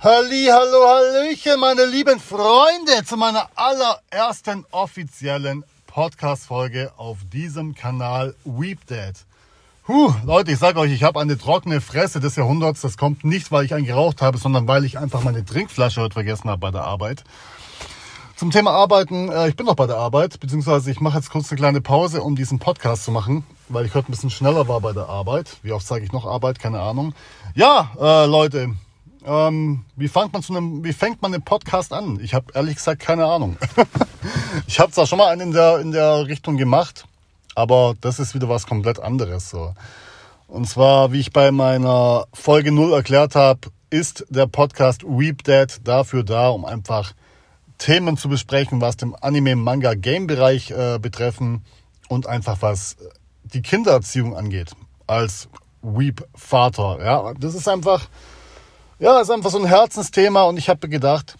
Halli, hallo, hallöchen, meine lieben Freunde, zu meiner allerersten offiziellen Podcast-Folge auf diesem Kanal Weepdead. Huh, Leute, ich sage euch, ich habe eine trockene Fresse des Jahrhunderts. Das kommt nicht, weil ich einen geraucht habe, sondern weil ich einfach meine Trinkflasche heute vergessen habe bei der Arbeit. Zum Thema Arbeiten, äh, ich bin noch bei der Arbeit, beziehungsweise ich mache jetzt kurz eine kleine Pause, um diesen Podcast zu machen, weil ich heute ein bisschen schneller war bei der Arbeit. Wie oft sage ich noch Arbeit? Keine Ahnung. Ja, äh, Leute, ähm, wie, fängt man zu einem, wie fängt man den Podcast an? Ich habe ehrlich gesagt keine Ahnung. ich habe zwar schon mal einen in der, in der Richtung gemacht, aber das ist wieder was komplett anderes. So. Und zwar, wie ich bei meiner Folge 0 erklärt habe, ist der Podcast Weep Dead dafür da, um einfach Themen zu besprechen, was dem Anime-Manga-Game-Bereich äh, betreffen und einfach was die Kindererziehung angeht. Als Weep-Vater. Ja, das ist einfach ja, ist einfach so ein Herzensthema und ich habe gedacht,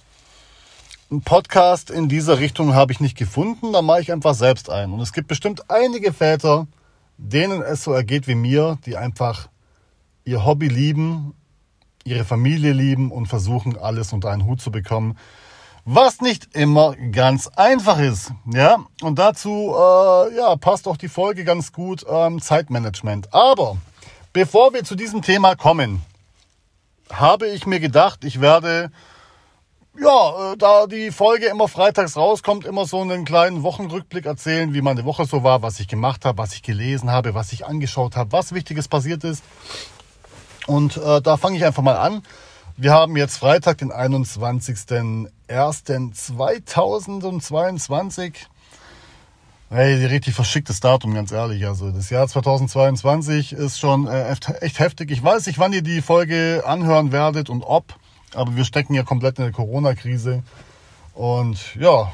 ein Podcast in dieser Richtung habe ich nicht gefunden, da mache ich einfach selbst ein. Und es gibt bestimmt einige Väter, denen es so ergeht wie mir, die einfach ihr Hobby lieben, ihre Familie lieben und versuchen, alles unter einen Hut zu bekommen. Was nicht immer ganz einfach ist. Ja, und dazu äh, ja, passt auch die Folge ganz gut ähm, Zeitmanagement. Aber bevor wir zu diesem Thema kommen, habe ich mir gedacht, ich werde, ja, äh, da die Folge immer freitags rauskommt, immer so einen kleinen Wochenrückblick erzählen, wie meine Woche so war, was ich gemacht habe, was ich gelesen habe, was ich angeschaut habe, was Wichtiges passiert ist. Und äh, da fange ich einfach mal an. Wir haben jetzt Freitag, den 21.01.2022. Hey, richtig verschicktes Datum, ganz ehrlich. Also das Jahr 2022 ist schon äh, echt heftig. Ich weiß nicht, wann ihr die Folge anhören werdet und ob, aber wir stecken ja komplett in der Corona-Krise. Und ja,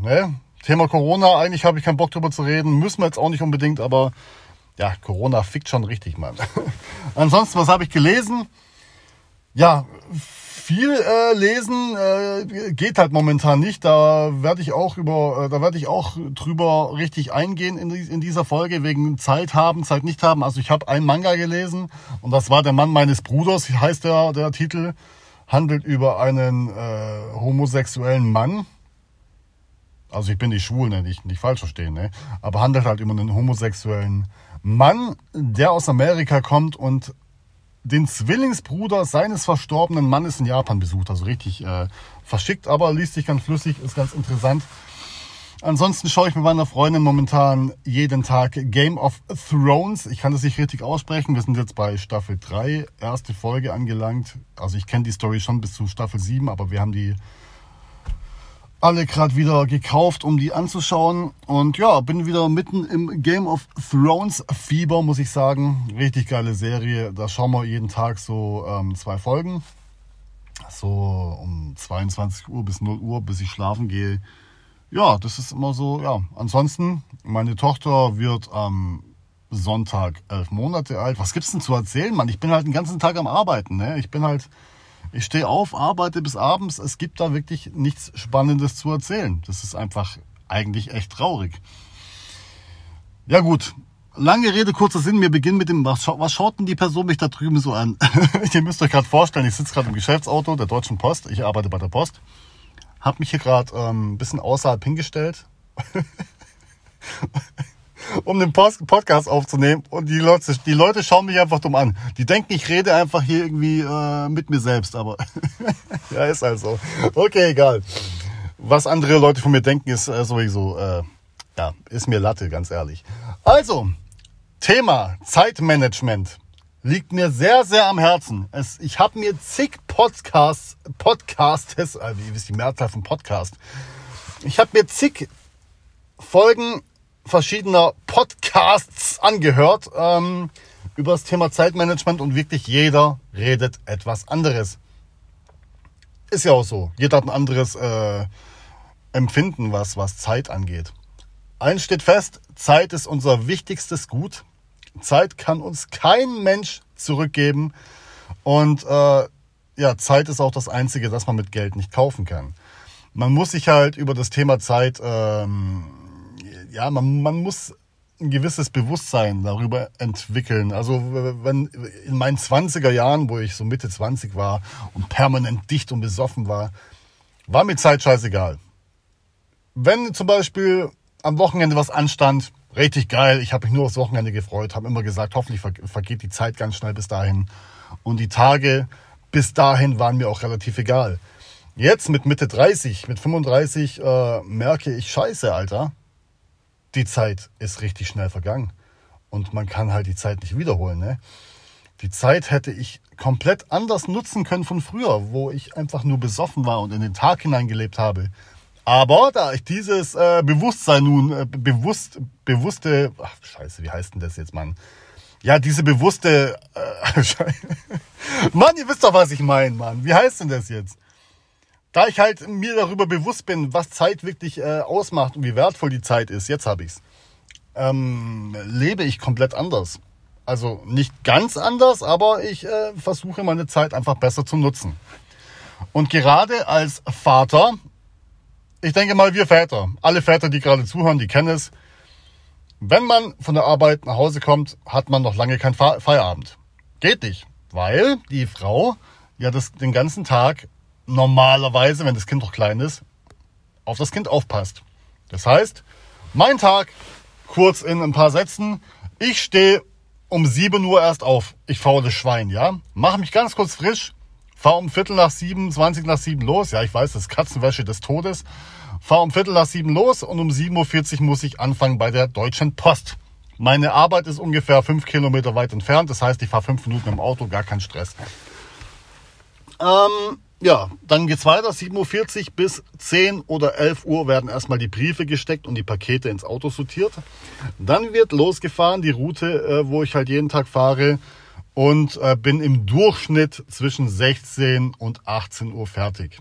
ne? Thema Corona, eigentlich habe ich keinen Bock drüber zu reden. Müssen wir jetzt auch nicht unbedingt, aber ja, Corona fickt schon richtig, Mann. Ansonsten, was habe ich gelesen? Ja, viel äh, lesen äh, geht halt momentan nicht. Da werde ich auch über, äh, da werde ich auch drüber richtig eingehen in, in dieser Folge wegen Zeit haben, Zeit nicht haben. Also ich habe einen Manga gelesen und das war der Mann meines Bruders, heißt der der Titel, handelt über einen äh, homosexuellen Mann. Also ich bin nicht schwul, ne? nicht, nicht falsch verstehen, ne? aber handelt halt über einen homosexuellen Mann, der aus Amerika kommt und den Zwillingsbruder seines verstorbenen Mannes in Japan besucht. Also richtig äh, verschickt, aber liest sich ganz flüssig, ist ganz interessant. Ansonsten schaue ich mit meiner Freundin momentan jeden Tag Game of Thrones. Ich kann das nicht richtig aussprechen. Wir sind jetzt bei Staffel 3, erste Folge angelangt. Also ich kenne die Story schon bis zu Staffel 7, aber wir haben die alle gerade wieder gekauft, um die anzuschauen. Und ja, bin wieder mitten im Game of Thrones Fieber, muss ich sagen. Richtig geile Serie. Da schauen wir jeden Tag so ähm, zwei Folgen. So um 22 Uhr bis 0 Uhr, bis ich schlafen gehe. Ja, das ist immer so, ja. Ansonsten, meine Tochter wird am Sonntag elf Monate alt. Was gibt's denn zu erzählen, Mann? Ich bin halt den ganzen Tag am Arbeiten, ne? Ich bin halt ich stehe auf, arbeite bis abends. Es gibt da wirklich nichts Spannendes zu erzählen. Das ist einfach eigentlich echt traurig. Ja gut, lange Rede, kurzer Sinn. Wir beginnen mit dem, was, was schaut denn die Person mich da drüben so an? Ihr müsst euch gerade vorstellen, ich sitze gerade im Geschäftsauto der Deutschen Post. Ich arbeite bei der Post. Hab mich hier gerade ähm, ein bisschen außerhalb hingestellt. um den Podcast aufzunehmen und die Leute, die Leute schauen mich einfach dumm an. Die denken, ich rede einfach hier irgendwie äh, mit mir selbst, aber ja, ist halt so. Okay, egal. Was andere Leute von mir denken, ist äh, sowieso, äh, ja, ist mir Latte, ganz ehrlich. Also, Thema Zeitmanagement liegt mir sehr, sehr am Herzen. Es, ich habe mir zig Podcasts, Podcasts, äh, wie ist die Mehrzahl von Podcast? Ich habe mir zig Folgen verschiedener Podcasts angehört ähm, über das Thema Zeitmanagement und wirklich jeder redet etwas anderes. Ist ja auch so. Jeder hat ein anderes äh, Empfinden, was, was Zeit angeht. Eins steht fest, Zeit ist unser wichtigstes Gut. Zeit kann uns kein Mensch zurückgeben. Und äh, ja, Zeit ist auch das Einzige, das man mit Geld nicht kaufen kann. Man muss sich halt über das Thema Zeit ähm, ja, man, man muss ein gewisses Bewusstsein darüber entwickeln. Also wenn in meinen 20er Jahren, wo ich so Mitte 20 war und permanent dicht und besoffen war, war mir Zeit scheißegal. Wenn zum Beispiel am Wochenende was anstand, richtig geil, ich habe mich nur aufs Wochenende gefreut, habe immer gesagt, hoffentlich vergeht die Zeit ganz schnell bis dahin. Und die Tage bis dahin waren mir auch relativ egal. Jetzt mit Mitte 30, mit 35 äh, merke ich, scheiße, Alter die Zeit ist richtig schnell vergangen. Und man kann halt die Zeit nicht wiederholen. Ne? Die Zeit hätte ich komplett anders nutzen können von früher, wo ich einfach nur besoffen war und in den Tag hineingelebt habe. Aber da ich dieses äh, Bewusstsein nun, äh, bewusst, bewusste, ach scheiße, wie heißt denn das jetzt, Mann? Ja, diese bewusste, äh, Mann, ihr wisst doch, was ich meine, Mann. Wie heißt denn das jetzt? Da ich halt mir darüber bewusst bin, was Zeit wirklich äh, ausmacht und wie wertvoll die Zeit ist, jetzt habe ich's, ähm, lebe ich komplett anders. Also nicht ganz anders, aber ich äh, versuche meine Zeit einfach besser zu nutzen. Und gerade als Vater, ich denke mal, wir Väter, alle Väter, die gerade zuhören, die kennen es, wenn man von der Arbeit nach Hause kommt, hat man noch lange keinen Feierabend. Geht nicht, weil die Frau ja das, den ganzen Tag normalerweise, wenn das Kind noch klein ist, auf das Kind aufpasst. Das heißt, mein Tag, kurz in ein paar Sätzen, ich stehe um 7 Uhr erst auf. Ich faules Schwein, ja. Mache mich ganz kurz frisch, fahre um Viertel nach sieben, 20 nach sieben los. Ja, ich weiß, das ist Katzenwäsche des Todes. Fahre um Viertel nach sieben los und um 7.40 Uhr muss ich anfangen bei der Deutschen Post. Meine Arbeit ist ungefähr fünf Kilometer weit entfernt. Das heißt, ich fahre fünf Minuten im Auto, gar kein Stress. Ähm, ja, dann geht's weiter. 7.40 Uhr bis 10 oder 11 Uhr werden erstmal die Briefe gesteckt und die Pakete ins Auto sortiert. Dann wird losgefahren, die Route, äh, wo ich halt jeden Tag fahre und äh, bin im Durchschnitt zwischen 16 und 18 Uhr fertig.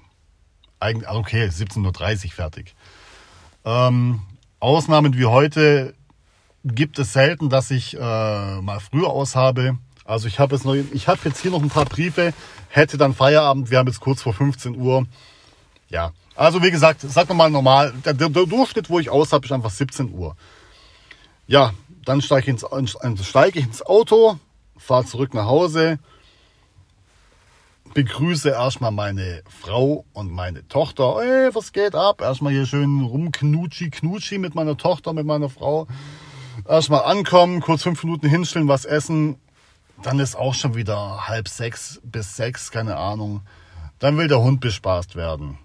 Eigentlich, ah, okay, 17.30 Uhr fertig. Ähm, Ausnahmen wie heute gibt es selten, dass ich äh, mal früher aus habe. Also ich habe jetzt, habe jetzt hier noch ein paar Briefe, hätte dann Feierabend. Wir haben jetzt kurz vor 15 Uhr. Ja, also wie gesagt, sag mal normal, der, der, Durchschnitt, wo ich aus habe, ist einfach 17 Uhr. Ja, dann steige ich, ins, steige ich ins Auto, fahre zurück nach Hause, begrüße erstmal meine Frau und meine Tochter. Ey, was geht ab? Erstmal hier schön rumknutschi, knutschi mit meiner Tochter, mit meiner Frau. Erstmal ankommen, kurz fünf Minuten hinstellen, was essen, dann ist auch schon wieder halb sechs bis sechs, keine Ahnung. Dann will der Hund bespaßt werden.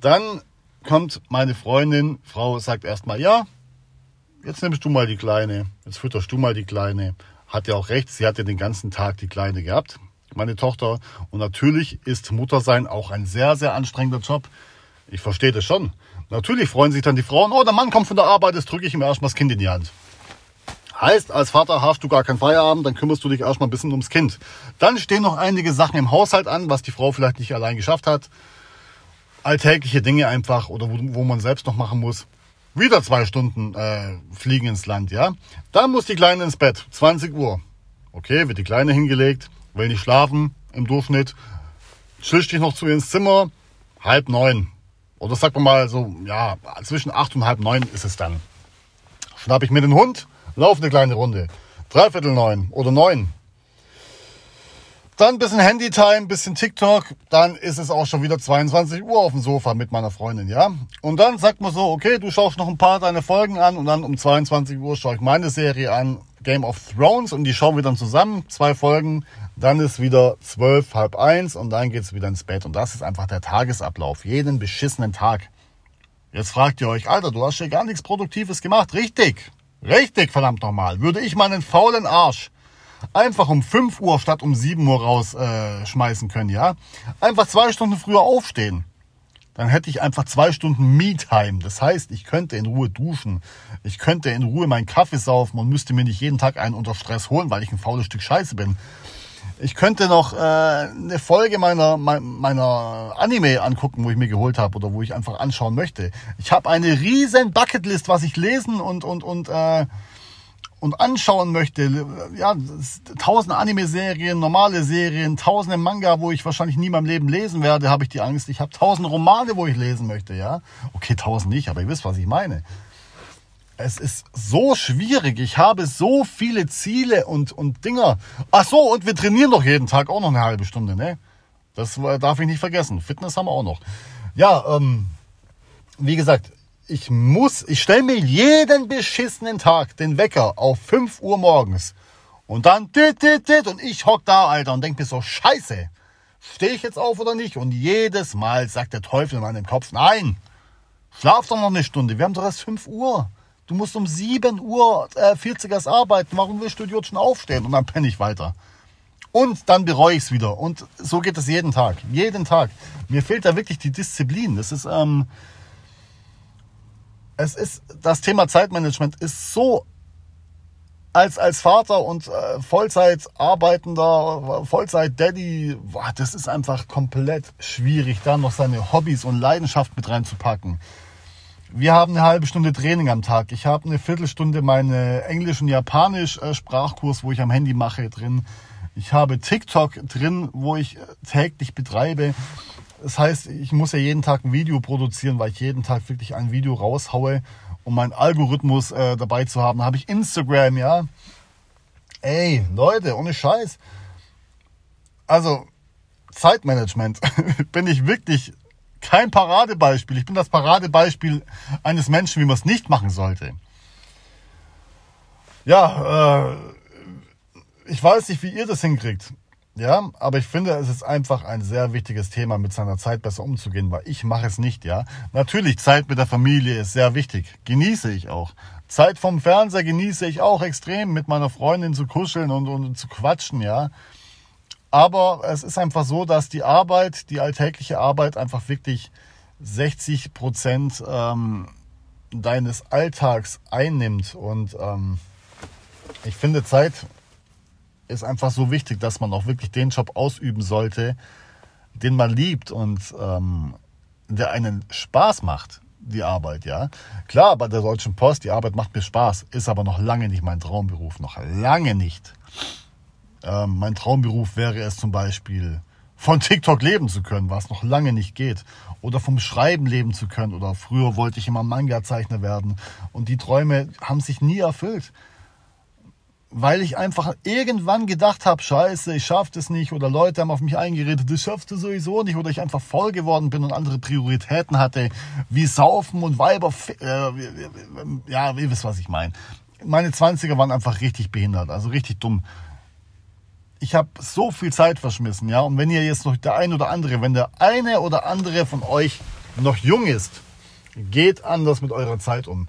Dann kommt meine Freundin, Frau sagt erstmal, ja, jetzt nimmst du mal die Kleine, jetzt fütterst du mal die Kleine. Hat ja auch recht, sie hat ja den ganzen Tag die Kleine gehabt, meine Tochter. Und natürlich ist Muttersein auch ein sehr, sehr anstrengender Job. Ich verstehe das schon. Natürlich freuen sich dann die Frauen, oh, der Mann kommt von der Arbeit, jetzt drücke ich ihm erstmal das Kind in die Hand. Heißt, als Vater hast du gar keinen Feierabend, dann kümmerst du dich erstmal ein bisschen ums Kind. Dann stehen noch einige Sachen im Haushalt an, was die Frau vielleicht nicht allein geschafft hat. Alltägliche Dinge einfach oder wo, wo man selbst noch machen muss. Wieder zwei Stunden äh, fliegen ins Land, ja. Dann muss die Kleine ins Bett, 20 Uhr. Okay, wird die Kleine hingelegt, will nicht schlafen im Durchschnitt. Schlicht dich noch zu ihr ins Zimmer, halb neun. Oder sagt man mal so, ja, zwischen acht und halb neun ist es dann. Schnapp ich mir den Hund, Lauf eine kleine Runde. Dreiviertel neun oder neun. Dann ein bisschen Handytime, bisschen TikTok. Dann ist es auch schon wieder 22 Uhr auf dem Sofa mit meiner Freundin, ja. Und dann sagt man so, okay, du schaust noch ein paar deine Folgen an und dann um 22 Uhr schaue ich meine Serie an, Game of Thrones und die schauen wir dann zusammen, zwei Folgen. Dann ist wieder zwölf, halb eins und dann geht's wieder ins Bett. Und das ist einfach der Tagesablauf, jeden beschissenen Tag. Jetzt fragt ihr euch, Alter, du hast ja gar nichts Produktives gemacht. Richtig. Richtig, verdammt nochmal. Würde ich meinen faulen Arsch einfach um 5 Uhr statt um 7 Uhr rausschmeißen äh, können, ja? Einfach zwei Stunden früher aufstehen. Dann hätte ich einfach zwei Stunden Me-Time. Das heißt, ich könnte in Ruhe duschen. Ich könnte in Ruhe meinen Kaffee saufen und müsste mir nicht jeden Tag einen unter Stress holen, weil ich ein faules Stück Scheiße bin. Ich könnte noch äh, eine Folge meiner, meiner Anime angucken, wo ich mir geholt habe oder wo ich einfach anschauen möchte. Ich habe eine riesen Bucketlist, was ich lesen und, und, und, äh, und anschauen möchte. Ja, tausend Anime-Serien, normale Serien, tausende Manga, wo ich wahrscheinlich nie in meinem Leben lesen werde, habe ich die Angst. Ich habe tausend Romane, wo ich lesen möchte, ja. Okay, tausend nicht, aber ihr wisst, was ich meine. Es ist so schwierig. Ich habe so viele Ziele und, und Dinger. Ach so, und wir trainieren doch jeden Tag auch noch eine halbe Stunde, ne? Das darf ich nicht vergessen. Fitness haben wir auch noch. Ja, ähm, wie gesagt, ich muss, ich stelle mir jeden beschissenen Tag den Wecker auf 5 Uhr morgens. Und dann dit, dit, dit, und ich hock da, Alter, und denk mir so, scheiße, stehe ich jetzt auf oder nicht? Und jedes Mal sagt der Teufel in meinem Kopf, nein, schlaf doch noch eine Stunde, wir haben doch erst 5 Uhr. Du musst um 7 Uhr äh, 40 erst arbeiten, warum willst du schon aufstehen? Und dann penne ich weiter. Und dann bereue ich es wieder. Und so geht es jeden Tag. Jeden Tag. Mir fehlt da wirklich die Disziplin. Das ist, ähm, es ist, das Thema Zeitmanagement ist so als, als Vater und äh, Vollzeit arbeitender, Vollzeit Daddy, boah, das ist einfach komplett schwierig, da noch seine Hobbys und Leidenschaft mit reinzupacken. Wir haben eine halbe Stunde Training am Tag. Ich habe eine Viertelstunde meine Englisch- und Japanisch-Sprachkurs, wo ich am Handy mache, drin. Ich habe TikTok drin, wo ich täglich betreibe. Das heißt, ich muss ja jeden Tag ein Video produzieren, weil ich jeden Tag wirklich ein Video raushaue, um meinen Algorithmus äh, dabei zu haben. Habe ich Instagram, ja. Ey, Leute, ohne Scheiß. Also, Zeitmanagement bin ich wirklich kein Paradebeispiel. Ich bin das Paradebeispiel eines Menschen, wie man es nicht machen sollte. Ja, äh, ich weiß nicht, wie ihr das hinkriegt. Ja, aber ich finde, es ist einfach ein sehr wichtiges Thema, mit seiner Zeit besser umzugehen, weil ich mache es nicht, ja. Natürlich, Zeit mit der Familie ist sehr wichtig. Genieße ich auch. Zeit vom Fernseher genieße ich auch extrem, mit meiner Freundin zu kuscheln und, und zu quatschen, ja. Aber es ist einfach so, dass die Arbeit, die alltägliche Arbeit einfach wirklich 60 Prozent ähm, deines Alltags einnimmt. Und ähm, ich finde, Zeit ist einfach so wichtig, dass man auch wirklich den Job ausüben sollte, den man liebt und ähm, der einen Spaß macht, die Arbeit, ja. Klar, bei der Deutschen Post, die Arbeit macht mir Spaß, ist aber noch lange nicht mein Traumberuf, noch lange nicht. Ähm, mein Traumberuf wäre es zum Beispiel, von TikTok leben zu können, was noch lange nicht geht. Oder vom Schreiben leben zu können. Oder früher wollte ich immer Manga-Zeichner werden. Und die Träume haben sich nie erfüllt weil ich einfach irgendwann gedacht habe, scheiße, ich schaffe das nicht oder Leute haben auf mich eingeredet, das schaffst du sowieso nicht oder ich einfach voll geworden bin und andere Prioritäten hatte, wie Saufen und Weiber, äh, ja, ihr wisst, was ich meine. Meine 20er waren einfach richtig behindert, also richtig dumm. Ich habe so viel Zeit verschmissen, ja, und wenn ihr jetzt noch der ein oder andere, wenn der eine oder andere von euch noch jung ist, geht anders mit eurer Zeit um.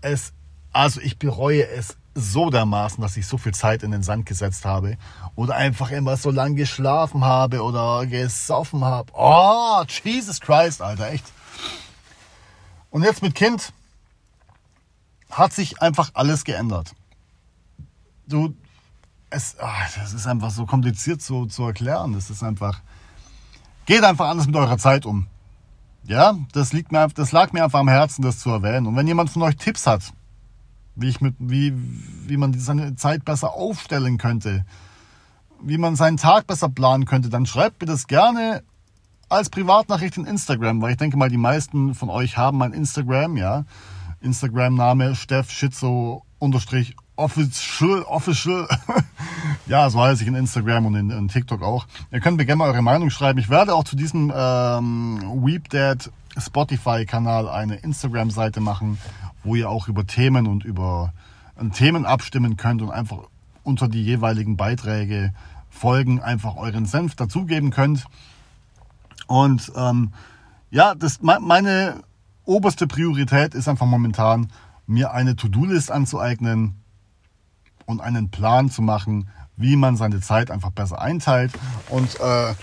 Es, also ich bereue es so dermaßen, dass ich so viel Zeit in den Sand gesetzt habe oder einfach immer so lange geschlafen habe oder gesoffen habe. Oh, Jesus Christ, Alter, echt. Und jetzt mit Kind hat sich einfach alles geändert. Du, es, ach, das ist einfach so kompliziert zu, zu erklären. Das ist einfach, geht einfach anders mit eurer Zeit um. Ja, das liegt mir, das lag mir einfach am Herzen, das zu erwähnen. Und wenn jemand von euch Tipps hat, wie, ich mit, wie, wie man seine Zeit besser aufstellen könnte, wie man seinen Tag besser planen könnte, dann schreibt mir das gerne als Privatnachricht in Instagram, weil ich denke mal, die meisten von euch haben mein Instagram, ja. Instagram-Name Steff Schitzo unterstrich official, official. ja, so heiße ich in Instagram und in, in, TikTok auch. Ihr könnt mir gerne mal eure Meinung schreiben. Ich werde auch zu diesem ähm, Weepdad Spotify-Kanal eine Instagram-Seite machen, wo ihr auch über Themen und über äh, Themen abstimmen könnt und einfach unter die jeweiligen Beiträge, Folgen einfach euren Senf dazugeben könnt. Und ähm, ja, das, meine oberste Priorität ist einfach momentan, mir eine To-Do-List anzueignen und einen Plan zu machen, wie man seine Zeit einfach besser einteilt. Und äh,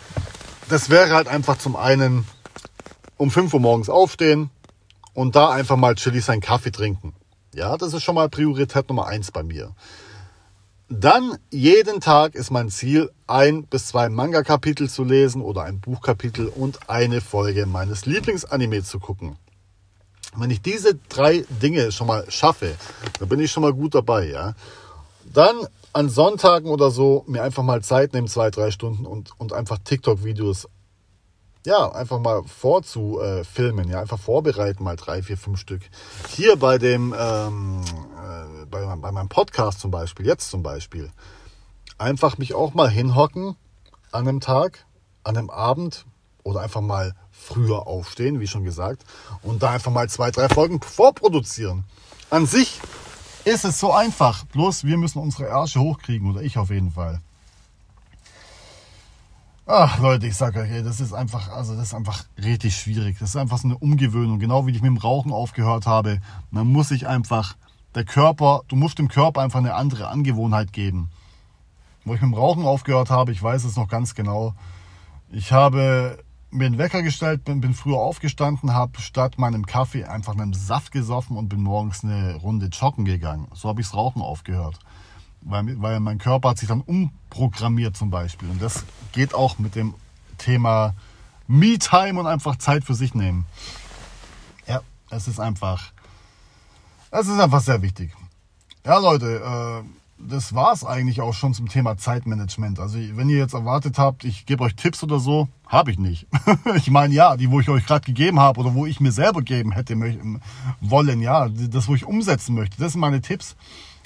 das wäre halt einfach zum einen um 5 Uhr morgens aufstehen, und da einfach mal chillig seinen Kaffee trinken. Ja, das ist schon mal Priorität Nummer eins bei mir. Dann jeden Tag ist mein Ziel, ein bis zwei Manga-Kapitel zu lesen oder ein Buchkapitel und eine Folge meines Lieblingsanime zu gucken. Wenn ich diese drei Dinge schon mal schaffe, dann bin ich schon mal gut dabei, ja. Dann an Sonntagen oder so mir einfach mal Zeit nehmen, zwei, drei Stunden und, und einfach TikTok-Videos ja, einfach mal vorzufilmen, ja, einfach vorbereiten, mal drei, vier, fünf Stück. Hier bei dem, ähm, äh, bei, bei meinem Podcast zum Beispiel, jetzt zum Beispiel, einfach mich auch mal hinhocken an einem Tag, an einem Abend oder einfach mal früher aufstehen, wie schon gesagt, und da einfach mal zwei, drei Folgen vorproduzieren. An sich ist es so einfach, bloß wir müssen unsere Ärsche hochkriegen oder ich auf jeden Fall. Ach Leute, ich sage euch, das ist einfach, also das ist einfach richtig schwierig. Das ist einfach so eine Umgewöhnung, genau wie ich mit dem Rauchen aufgehört habe. Man muss sich einfach, der Körper, du musst dem Körper einfach eine andere Angewohnheit geben. Wo ich mit dem Rauchen aufgehört habe, ich weiß es noch ganz genau. Ich habe mir einen Wecker gestellt, bin, bin früher aufgestanden, habe statt meinem Kaffee einfach einen Saft gesoffen und bin morgens eine Runde joggen gegangen. So habe ich das Rauchen aufgehört weil, weil mein Körper hat sich dann umprogrammiert zum Beispiel. Und das geht auch mit dem Thema Me-Time und einfach Zeit für sich nehmen. Ja, es ist einfach, es ist einfach sehr wichtig. Ja, Leute, äh, das war es eigentlich auch schon zum Thema Zeitmanagement. Also wenn ihr jetzt erwartet habt, ich gebe euch Tipps oder so, habe ich nicht. ich meine, ja, die, wo ich euch gerade gegeben habe oder wo ich mir selber geben hätte wollen, ja, das, wo ich umsetzen möchte, das sind meine Tipps.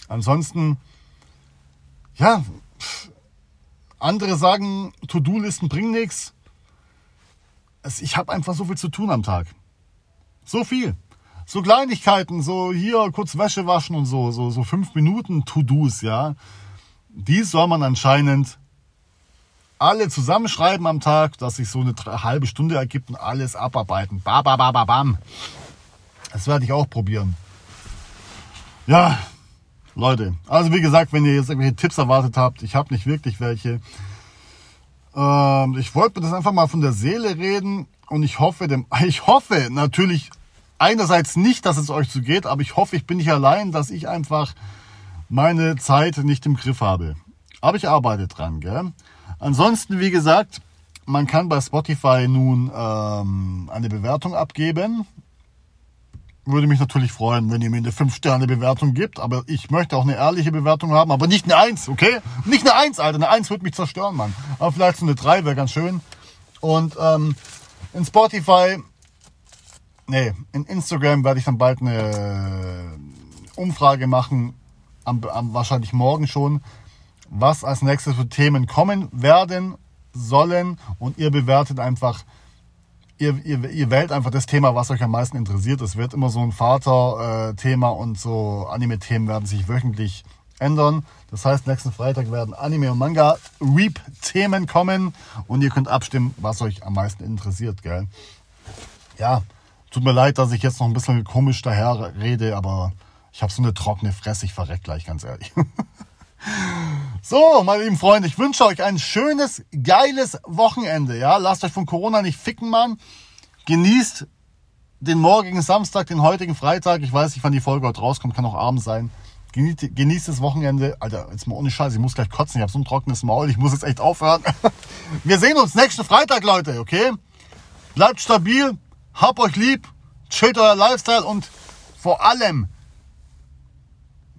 Ansonsten ja, andere sagen, To-Do-Listen bringen nichts. Ich habe einfach so viel zu tun am Tag. So viel. So Kleinigkeiten, so hier kurz Wäsche waschen und so, so, so fünf Minuten To-Dos, ja. Die soll man anscheinend alle zusammenschreiben am Tag, dass sich so eine halbe Stunde ergibt und alles abarbeiten. Ba, ba, ba, ba, bam. Das werde ich auch probieren. Ja, Leute, also wie gesagt, wenn ihr jetzt irgendwelche Tipps erwartet habt, ich habe nicht wirklich welche. Ähm, ich wollte mir das einfach mal von der Seele reden und ich hoffe, dem, ich hoffe natürlich einerseits nicht, dass es euch so geht, aber ich hoffe, ich bin nicht allein, dass ich einfach meine Zeit nicht im Griff habe. Aber ich arbeite dran, gell? Ansonsten, wie gesagt, man kann bei Spotify nun ähm, eine Bewertung abgeben. Würde mich natürlich freuen, wenn ihr mir eine 5-Sterne-Bewertung gibt. Aber ich möchte auch eine ehrliche Bewertung haben. Aber nicht eine 1, okay? Nicht eine 1, Alter. Eine 1 würde mich zerstören, Mann. Aber vielleicht so eine 3 wäre ganz schön. Und ähm, in Spotify, nee, in Instagram werde ich dann bald eine Umfrage machen. Am, am, wahrscheinlich morgen schon. Was als nächstes für Themen kommen werden sollen. Und ihr bewertet einfach ihr, ihr, ihr wählt einfach das Thema, was euch am meisten interessiert. Es wird immer so ein Vater-Thema und so Anime-Themen werden sich wöchentlich ändern. Das heißt, nächsten Freitag werden Anime und Manga Reap-Themen kommen und ihr könnt abstimmen, was euch am meisten interessiert, gell? Ja, tut mir leid, dass ich jetzt noch ein bisschen komisch daher rede, aber ich habe so eine trockene Fresse, ich verreck gleich, ganz ehrlich. So, meine lieben Freunde, ich wünsche euch ein schönes, geiles Wochenende. Ja, lasst euch von Corona nicht ficken, Mann. Genießt den morgigen Samstag, den heutigen Freitag. Ich weiß nicht, wann die Folge heute rauskommt, kann auch abends sein. Genießt, genießt das Wochenende. Alter, jetzt mal ohne Scheiß, ich muss gleich kotzen. Ich habe so ein trockenes Maul, ich muss jetzt echt aufhören. Wir sehen uns nächsten Freitag, Leute, okay? Bleibt stabil, habt euch lieb, chillt euer Lifestyle und vor allem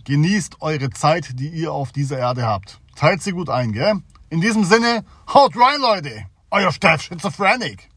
Genießt eure Zeit, die ihr auf dieser Erde habt. Teilt sie gut ein, gell? In diesem Sinne, haut rein, Leute! Euer Steff Schizophrenic!